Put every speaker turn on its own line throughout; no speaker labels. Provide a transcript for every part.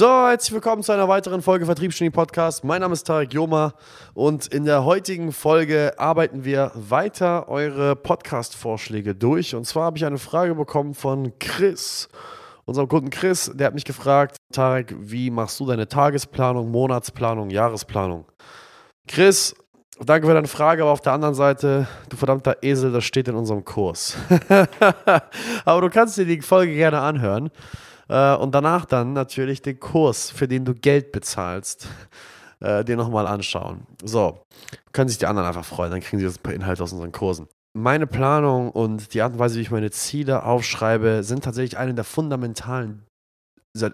So, herzlich willkommen zu einer weiteren Folge Vertriebsgenie Podcast. Mein Name ist Tarek Joma und in der heutigen Folge arbeiten wir weiter eure Podcast-Vorschläge durch. Und zwar habe ich eine Frage bekommen von Chris, unserem Kunden Chris. Der hat mich gefragt, Tarek, wie machst du deine Tagesplanung, Monatsplanung, Jahresplanung? Chris, danke für deine Frage, aber auf der anderen Seite, du verdammter Esel, das steht in unserem Kurs. aber du kannst dir die Folge gerne anhören. Äh, und danach dann natürlich den Kurs, für den du Geld bezahlst, äh, dir nochmal anschauen. So, können sich die anderen einfach freuen, dann kriegen sie jetzt ein paar Inhalte aus unseren Kursen. Meine Planung und die Art und Weise, wie ich meine Ziele aufschreibe, sind tatsächlich eine der fundamentalen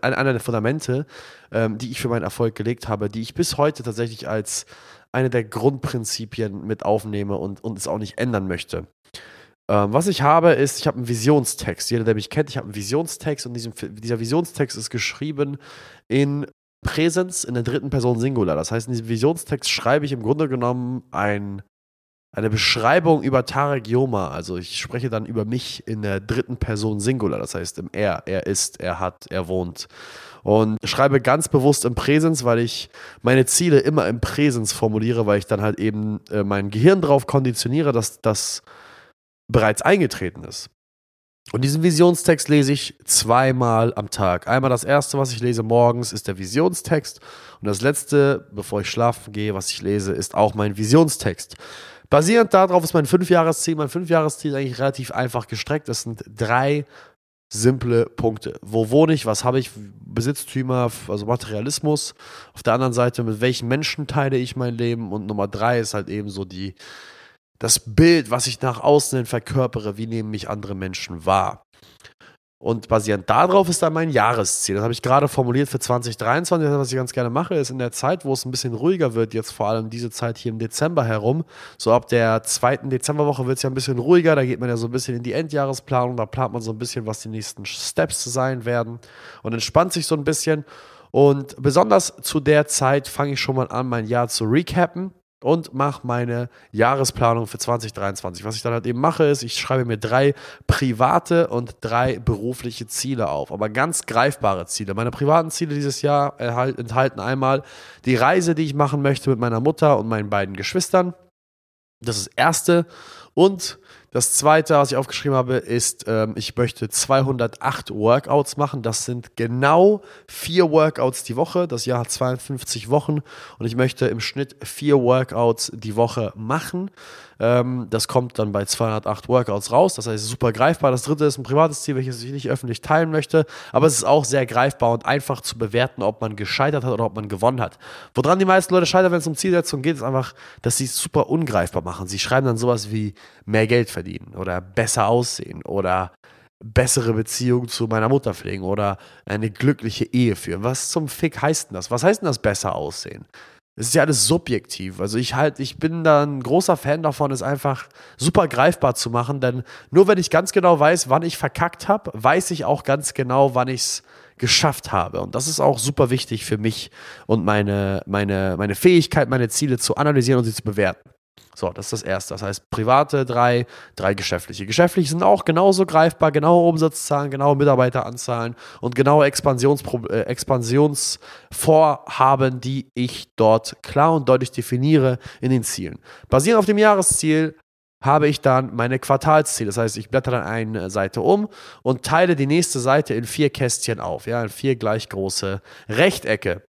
einer der Fundamente, ähm, die ich für meinen Erfolg gelegt habe, die ich bis heute tatsächlich als eine der Grundprinzipien mit aufnehme und, und es auch nicht ändern möchte. Ähm, was ich habe, ist, ich habe einen Visionstext. Jeder, der mich kennt, ich habe einen Visionstext und diesem, dieser Visionstext ist geschrieben in Präsens in der dritten Person Singular. Das heißt, in diesem Visionstext schreibe ich im Grunde genommen ein, eine Beschreibung über Tarek Yoma. Also ich spreche dann über mich in der dritten Person Singular. Das heißt im Er. Er ist, er hat, er wohnt. Und schreibe ganz bewusst im Präsens, weil ich meine Ziele immer im Präsens formuliere, weil ich dann halt eben äh, mein Gehirn darauf konditioniere, dass das bereits eingetreten ist. Und diesen Visionstext lese ich zweimal am Tag. Einmal das erste, was ich lese morgens, ist der Visionstext. Und das letzte, bevor ich schlafen gehe, was ich lese, ist auch mein Visionstext. Basierend darauf ist mein Fünfjahresziel. Mein Fünfjahresziel ist eigentlich relativ einfach gestreckt. Das sind drei simple Punkte. Wo wohne ich? Was habe ich? Besitztümer, also Materialismus. Auf der anderen Seite, mit welchen Menschen teile ich mein Leben? Und Nummer drei ist halt eben so die das Bild, was ich nach außen hin verkörpere, wie nehmen mich andere Menschen wahr. Und basierend darauf ist dann mein Jahresziel. Das habe ich gerade formuliert für 2023. Was ich ganz gerne mache, ist in der Zeit, wo es ein bisschen ruhiger wird, jetzt vor allem diese Zeit hier im Dezember herum, so ab der zweiten Dezemberwoche wird es ja ein bisschen ruhiger. Da geht man ja so ein bisschen in die Endjahresplanung. Da plant man so ein bisschen, was die nächsten Steps sein werden und entspannt sich so ein bisschen. Und besonders zu der Zeit fange ich schon mal an, mein Jahr zu recappen und mache meine Jahresplanung für 2023. Was ich dann halt eben mache, ist, ich schreibe mir drei private und drei berufliche Ziele auf, aber ganz greifbare Ziele. Meine privaten Ziele dieses Jahr enthalten einmal die Reise, die ich machen möchte mit meiner Mutter und meinen beiden Geschwistern. Das ist das erste. Und das zweite, was ich aufgeschrieben habe, ist, ähm, ich möchte 208 Workouts machen. Das sind genau vier Workouts die Woche. Das Jahr hat 52 Wochen und ich möchte im Schnitt vier Workouts die Woche machen. Ähm, das kommt dann bei 208 Workouts raus. Das heißt, super greifbar. Das dritte ist ein privates Ziel, welches ich nicht öffentlich teilen möchte. Aber es ist auch sehr greifbar und einfach zu bewerten, ob man gescheitert hat oder ob man gewonnen hat. Woran die meisten Leute scheitern, wenn es um Zielsetzung geht, ist einfach, dass sie es super ungreifbar machen. Sie schreiben dann sowas wie mehr Geld verdienen oder besser aussehen oder bessere Beziehung zu meiner Mutter pflegen oder eine glückliche Ehe führen. Was zum Fick heißt denn das? Was heißt denn das besser aussehen? Es ist ja alles subjektiv. Also ich halt, ich bin da ein großer Fan davon, es einfach super greifbar zu machen, denn nur wenn ich ganz genau weiß, wann ich verkackt habe, weiß ich auch ganz genau, wann ich es geschafft habe. Und das ist auch super wichtig für mich und meine, meine, meine Fähigkeit, meine Ziele zu analysieren und sie zu bewerten. So, das ist das Erste. Das heißt, private drei, drei geschäftliche. Geschäftliche sind auch genauso greifbar, genaue Umsatzzahlen, genaue Mitarbeiteranzahlen und genaue Expansionspro äh, Expansionsvorhaben, die ich dort klar und deutlich definiere in den Zielen. Basierend auf dem Jahresziel habe ich dann meine Quartalsziele. Das heißt, ich blätter dann eine Seite um und teile die nächste Seite in vier Kästchen auf, ja, in vier gleich große Rechtecke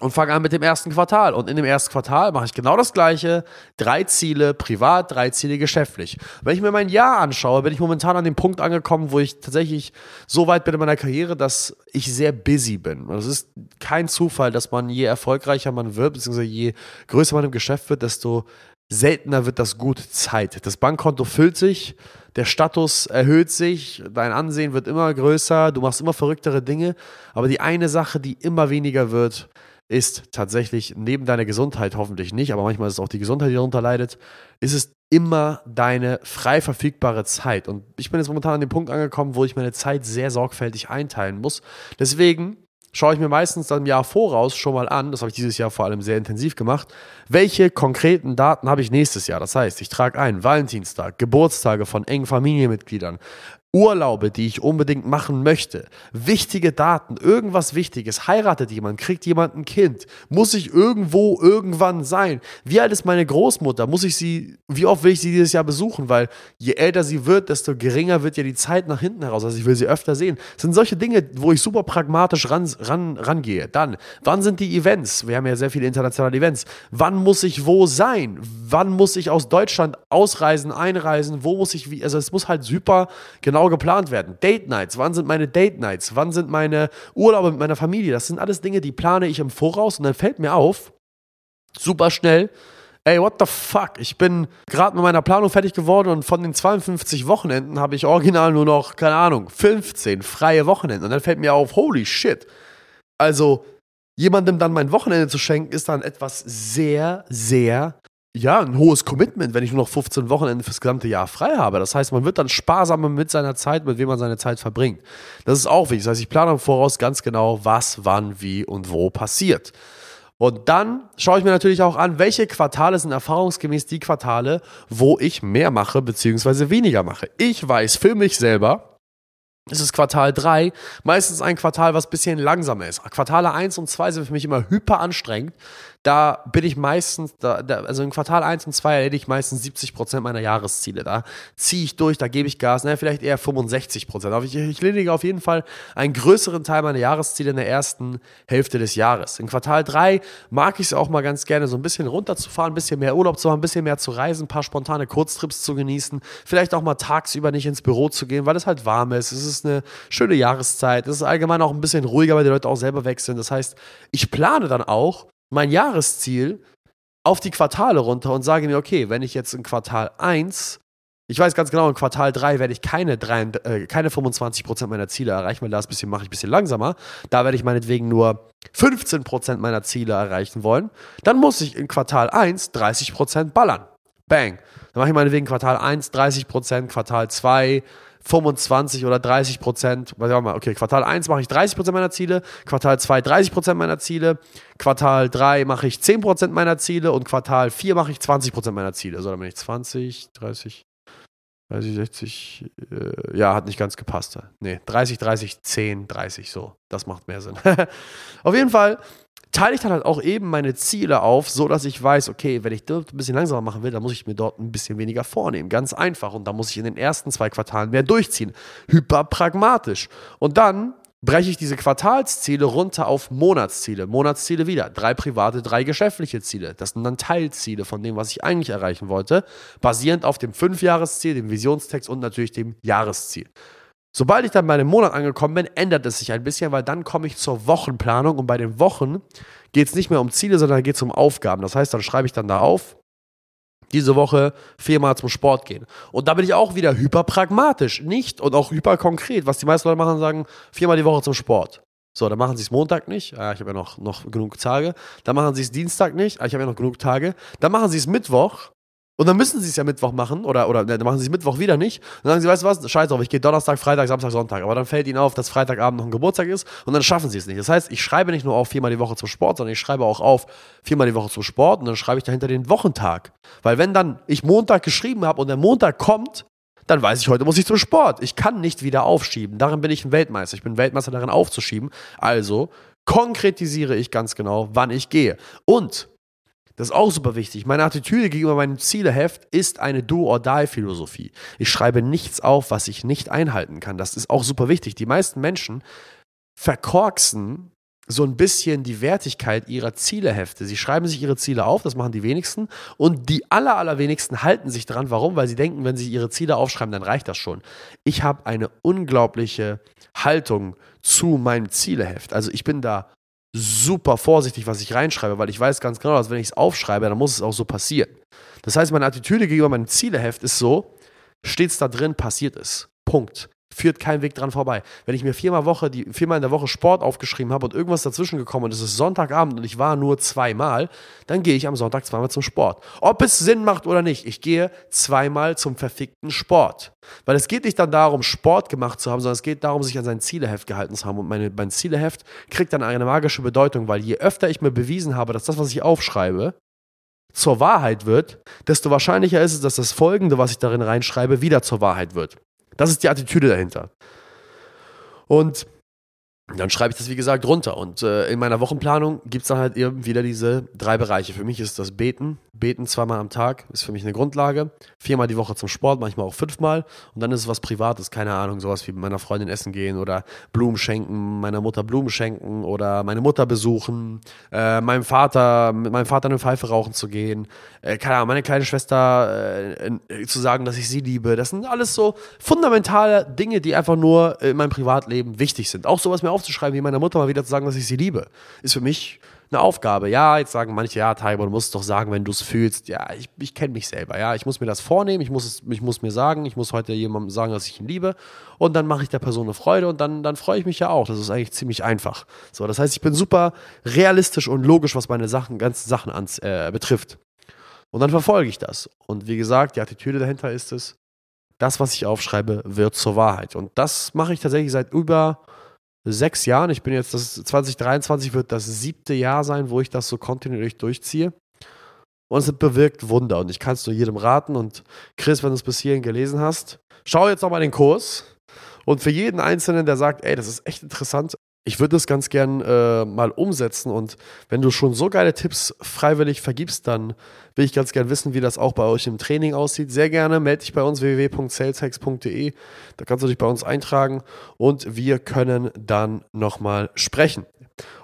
und fange an mit dem ersten Quartal. Und in dem ersten Quartal mache ich genau das Gleiche. Drei Ziele privat, drei Ziele geschäftlich. Wenn ich mir mein Jahr anschaue, bin ich momentan an dem Punkt angekommen, wo ich tatsächlich so weit bin in meiner Karriere, dass ich sehr busy bin. Es ist kein Zufall, dass man je erfolgreicher man wird, beziehungsweise je größer man im Geschäft wird, desto seltener wird das gut Zeit. Das Bankkonto füllt sich, der Status erhöht sich, dein Ansehen wird immer größer, du machst immer verrücktere Dinge. Aber die eine Sache, die immer weniger wird, ist tatsächlich neben deiner Gesundheit hoffentlich nicht, aber manchmal ist es auch die Gesundheit, die darunter leidet, ist es immer deine frei verfügbare Zeit. Und ich bin jetzt momentan an dem Punkt angekommen, wo ich meine Zeit sehr sorgfältig einteilen muss. Deswegen schaue ich mir meistens dann im Jahr voraus schon mal an, das habe ich dieses Jahr vor allem sehr intensiv gemacht, welche konkreten Daten habe ich nächstes Jahr. Das heißt, ich trage ein Valentinstag, Geburtstage von engen Familienmitgliedern, Urlaube, die ich unbedingt machen möchte, wichtige Daten, irgendwas Wichtiges, heiratet jemand, kriegt jemand ein Kind, muss ich irgendwo irgendwann sein? Wie alt ist meine Großmutter? Muss ich sie, wie oft will ich sie dieses Jahr besuchen? Weil je älter sie wird, desto geringer wird ja die Zeit nach hinten heraus. Also ich will sie öfter sehen. Das sind solche Dinge, wo ich super pragmatisch ran, ran, rangehe. Dann, wann sind die Events? Wir haben ja sehr viele internationale Events. Wann muss ich wo sein? Wann muss ich aus Deutschland ausreisen, einreisen? Wo muss ich wie? Also es muss halt super genau geplant werden. Date Nights, wann sind meine Date Nights? Wann sind meine Urlaube mit meiner Familie? Das sind alles Dinge, die plane ich im Voraus und dann fällt mir auf, super schnell, ey, what the fuck? Ich bin gerade mit meiner Planung fertig geworden und von den 52 Wochenenden habe ich original nur noch, keine Ahnung, 15 freie Wochenenden. Und dann fällt mir auf, holy shit. Also, jemandem dann mein Wochenende zu schenken, ist dann etwas sehr, sehr, ja, ein hohes Commitment, wenn ich nur noch 15 Wochenende fürs gesamte Jahr frei habe. Das heißt, man wird dann sparsamer mit seiner Zeit, mit wem man seine Zeit verbringt. Das ist auch wichtig. Das heißt, ich plane voraus ganz genau, was, wann, wie und wo passiert. Und dann schaue ich mir natürlich auch an, welche Quartale sind erfahrungsgemäß die Quartale, wo ich mehr mache bzw. weniger mache. Ich weiß für mich selber, es ist Quartal 3, meistens ein Quartal, was ein bisschen langsamer ist. Quartale 1 und 2 sind für mich immer hyper anstrengend, da bin ich meistens, da, da, also in Quartal 1 und 2 erledige ich meistens 70 Prozent meiner Jahresziele. Da ziehe ich durch, da gebe ich Gas, naja, vielleicht eher 65 Prozent. Aber ich, ich erledige auf jeden Fall einen größeren Teil meiner Jahresziele in der ersten Hälfte des Jahres. In Quartal 3 mag ich es auch mal ganz gerne, so ein bisschen runterzufahren, ein bisschen mehr Urlaub zu haben, ein bisschen mehr zu reisen, ein paar spontane Kurztrips zu genießen, vielleicht auch mal tagsüber nicht ins Büro zu gehen, weil es halt warm ist. Es ist eine schöne Jahreszeit. Es ist allgemein auch ein bisschen ruhiger, weil die Leute auch selber sind. Das heißt, ich plane dann auch, mein Jahresziel auf die Quartale runter und sage mir, okay, wenn ich jetzt in Quartal 1, ich weiß ganz genau, in Quartal 3 werde ich keine, 3, äh, keine 25% meiner Ziele erreichen, weil bisschen mache ich ein bisschen langsamer. Da werde ich meinetwegen nur 15% meiner Ziele erreichen wollen. Dann muss ich in Quartal 1 30% ballern. Bang. Dann mache ich meinetwegen Quartal 1 30%, Quartal 2 25 oder 30 Prozent, okay, Quartal 1 mache ich 30 Prozent meiner Ziele, Quartal 2 30 Prozent meiner Ziele, Quartal 3 mache ich 10 Prozent meiner Ziele und Quartal 4 mache ich 20 Prozent meiner Ziele. Also dann bin ich 20, 30, 30, 60, äh, ja, hat nicht ganz gepasst. Nee, 30, 30, 10, 30, so. Das macht mehr Sinn. Auf jeden Fall teile ich dann halt auch eben meine Ziele auf, so dass ich weiß, okay, wenn ich dort ein bisschen langsamer machen will, dann muss ich mir dort ein bisschen weniger vornehmen. Ganz einfach. Und da muss ich in den ersten zwei Quartalen mehr durchziehen. Hyperpragmatisch. Und dann breche ich diese Quartalsziele runter auf Monatsziele. Monatsziele wieder. Drei private, drei geschäftliche Ziele. Das sind dann Teilziele von dem, was ich eigentlich erreichen wollte, basierend auf dem Fünfjahresziel, dem Visionstext und natürlich dem Jahresziel. Sobald ich dann bei einem Monat angekommen bin, ändert es sich ein bisschen, weil dann komme ich zur Wochenplanung und bei den Wochen geht es nicht mehr um Ziele, sondern geht es um Aufgaben. Das heißt, dann schreibe ich dann da auf, diese Woche viermal zum Sport gehen. Und da bin ich auch wieder hyperpragmatisch, nicht und auch hyperkonkret. Was die meisten Leute machen, sagen, viermal die Woche zum Sport. So, dann machen sie es Montag nicht. Ah, ich habe ja noch, noch genug Tage. Dann machen sie es Dienstag nicht. Ah, ich habe ja noch genug Tage. Dann machen sie es Mittwoch. Und dann müssen sie es ja Mittwoch machen oder, oder dann machen sie es Mittwoch wieder nicht. Dann sagen sie, weißt du was, scheiß drauf, ich gehe Donnerstag, Freitag, Samstag, Sonntag. Aber dann fällt ihnen auf, dass Freitagabend noch ein Geburtstag ist und dann schaffen sie es nicht. Das heißt, ich schreibe nicht nur auf viermal die Woche zum Sport, sondern ich schreibe auch auf viermal die Woche zum Sport und dann schreibe ich dahinter den Wochentag. Weil wenn dann ich Montag geschrieben habe und der Montag kommt, dann weiß ich, heute muss ich zum Sport. Ich kann nicht wieder aufschieben. Darin bin ich ein Weltmeister. Ich bin Weltmeister darin aufzuschieben. Also konkretisiere ich ganz genau, wann ich gehe. Und das ist auch super wichtig. Meine Attitüde gegenüber meinem Zieleheft ist eine Do-or-Die-Philosophie. Ich schreibe nichts auf, was ich nicht einhalten kann. Das ist auch super wichtig. Die meisten Menschen verkorksen so ein bisschen die Wertigkeit ihrer Zielehefte. Sie schreiben sich ihre Ziele auf, das machen die wenigsten. Und die aller, allerwenigsten halten sich dran. Warum? Weil sie denken, wenn sie ihre Ziele aufschreiben, dann reicht das schon. Ich habe eine unglaubliche Haltung zu meinem Zieleheft. Also ich bin da super vorsichtig, was ich reinschreibe, weil ich weiß ganz genau, dass wenn ich es aufschreibe, dann muss es auch so passieren. Das heißt, meine Attitüde gegenüber meinem Zieleheft ist so, steht es da drin, passiert es. Punkt führt kein Weg dran vorbei. Wenn ich mir viermal, Woche, die, viermal in der Woche Sport aufgeschrieben habe und irgendwas dazwischen gekommen und es ist Sonntagabend und ich war nur zweimal, dann gehe ich am Sonntag zweimal zum Sport. Ob es Sinn macht oder nicht, ich gehe zweimal zum verfickten Sport. Weil es geht nicht dann darum, Sport gemacht zu haben, sondern es geht darum, sich an sein Zieleheft gehalten zu haben. Und meine, mein Zieleheft kriegt dann eine magische Bedeutung, weil je öfter ich mir bewiesen habe, dass das, was ich aufschreibe, zur Wahrheit wird, desto wahrscheinlicher ist es, dass das Folgende, was ich darin reinschreibe, wieder zur Wahrheit wird. Das ist die Attitüde dahinter. Und dann schreibe ich das, wie gesagt, runter. Und äh, in meiner Wochenplanung gibt es dann halt eben wieder diese drei Bereiche. Für mich ist das Beten. Beten zweimal am Tag ist für mich eine Grundlage. Viermal die Woche zum Sport, manchmal auch fünfmal. Und dann ist es was Privates, keine Ahnung, sowas wie mit meiner Freundin essen gehen oder Blumen schenken, meiner Mutter Blumen schenken oder meine Mutter besuchen, äh, meinem Vater, mit meinem Vater eine Pfeife rauchen zu gehen, äh, keine Ahnung, meine kleine Schwester äh, zu sagen, dass ich sie liebe. Das sind alles so fundamentale Dinge, die einfach nur in meinem Privatleben wichtig sind. Auch sowas mir aufzuschreiben, wie meiner Mutter mal wieder zu sagen, dass ich sie liebe, ist für mich eine Aufgabe. Ja, jetzt sagen manche, ja, Tiger, du musst es doch sagen, wenn du es fühlst. Ja, ich, ich kenne mich selber. Ja, ich muss mir das vornehmen, ich muss, es, ich muss mir sagen, ich muss heute jemandem sagen, dass ich ihn liebe. Und dann mache ich der Person eine Freude und dann, dann freue ich mich ja auch. Das ist eigentlich ziemlich einfach. So, das heißt, ich bin super realistisch und logisch, was meine Sachen, ganzen Sachen ans, äh, betrifft. Und dann verfolge ich das. Und wie gesagt, die Attitüde dahinter ist es, das, was ich aufschreibe, wird zur Wahrheit. Und das mache ich tatsächlich seit über sechs Jahren. Ich bin jetzt, das 2023 wird das siebte Jahr sein, wo ich das so kontinuierlich durchziehe. Und es bewirkt Wunder. Und ich kann es nur jedem raten. Und Chris, wenn du es bis hierhin gelesen hast, schau jetzt nochmal den Kurs. Und für jeden Einzelnen, der sagt, ey, das ist echt interessant, ich würde das ganz gern äh, mal umsetzen. Und wenn du schon so geile Tipps freiwillig vergibst, dann will ich ganz gern wissen, wie das auch bei euch im Training aussieht. Sehr gerne melde dich bei uns www.saleshex.de. Da kannst du dich bei uns eintragen und wir können dann nochmal sprechen.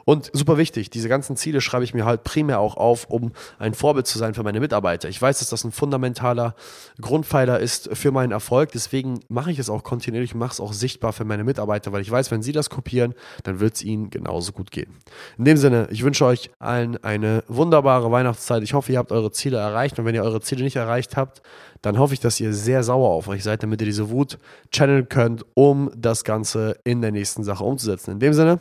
Und super wichtig, diese ganzen Ziele schreibe ich mir halt primär auch auf, um ein Vorbild zu sein für meine Mitarbeiter. Ich weiß, dass das ein fundamentaler Grundpfeiler ist für meinen Erfolg. Deswegen mache ich es auch kontinuierlich mache es auch sichtbar für meine Mitarbeiter, weil ich weiß, wenn sie das kopieren, dann wird es ihnen genauso gut gehen. In dem Sinne, ich wünsche euch allen eine wunderbare Weihnachtszeit. Ich hoffe, ihr habt eure Ziele erreicht. Und wenn ihr eure Ziele nicht erreicht habt, dann hoffe ich, dass ihr sehr sauer auf euch seid, damit ihr diese Wut channeln könnt, um das Ganze in der nächsten Sache umzusetzen. In dem Sinne,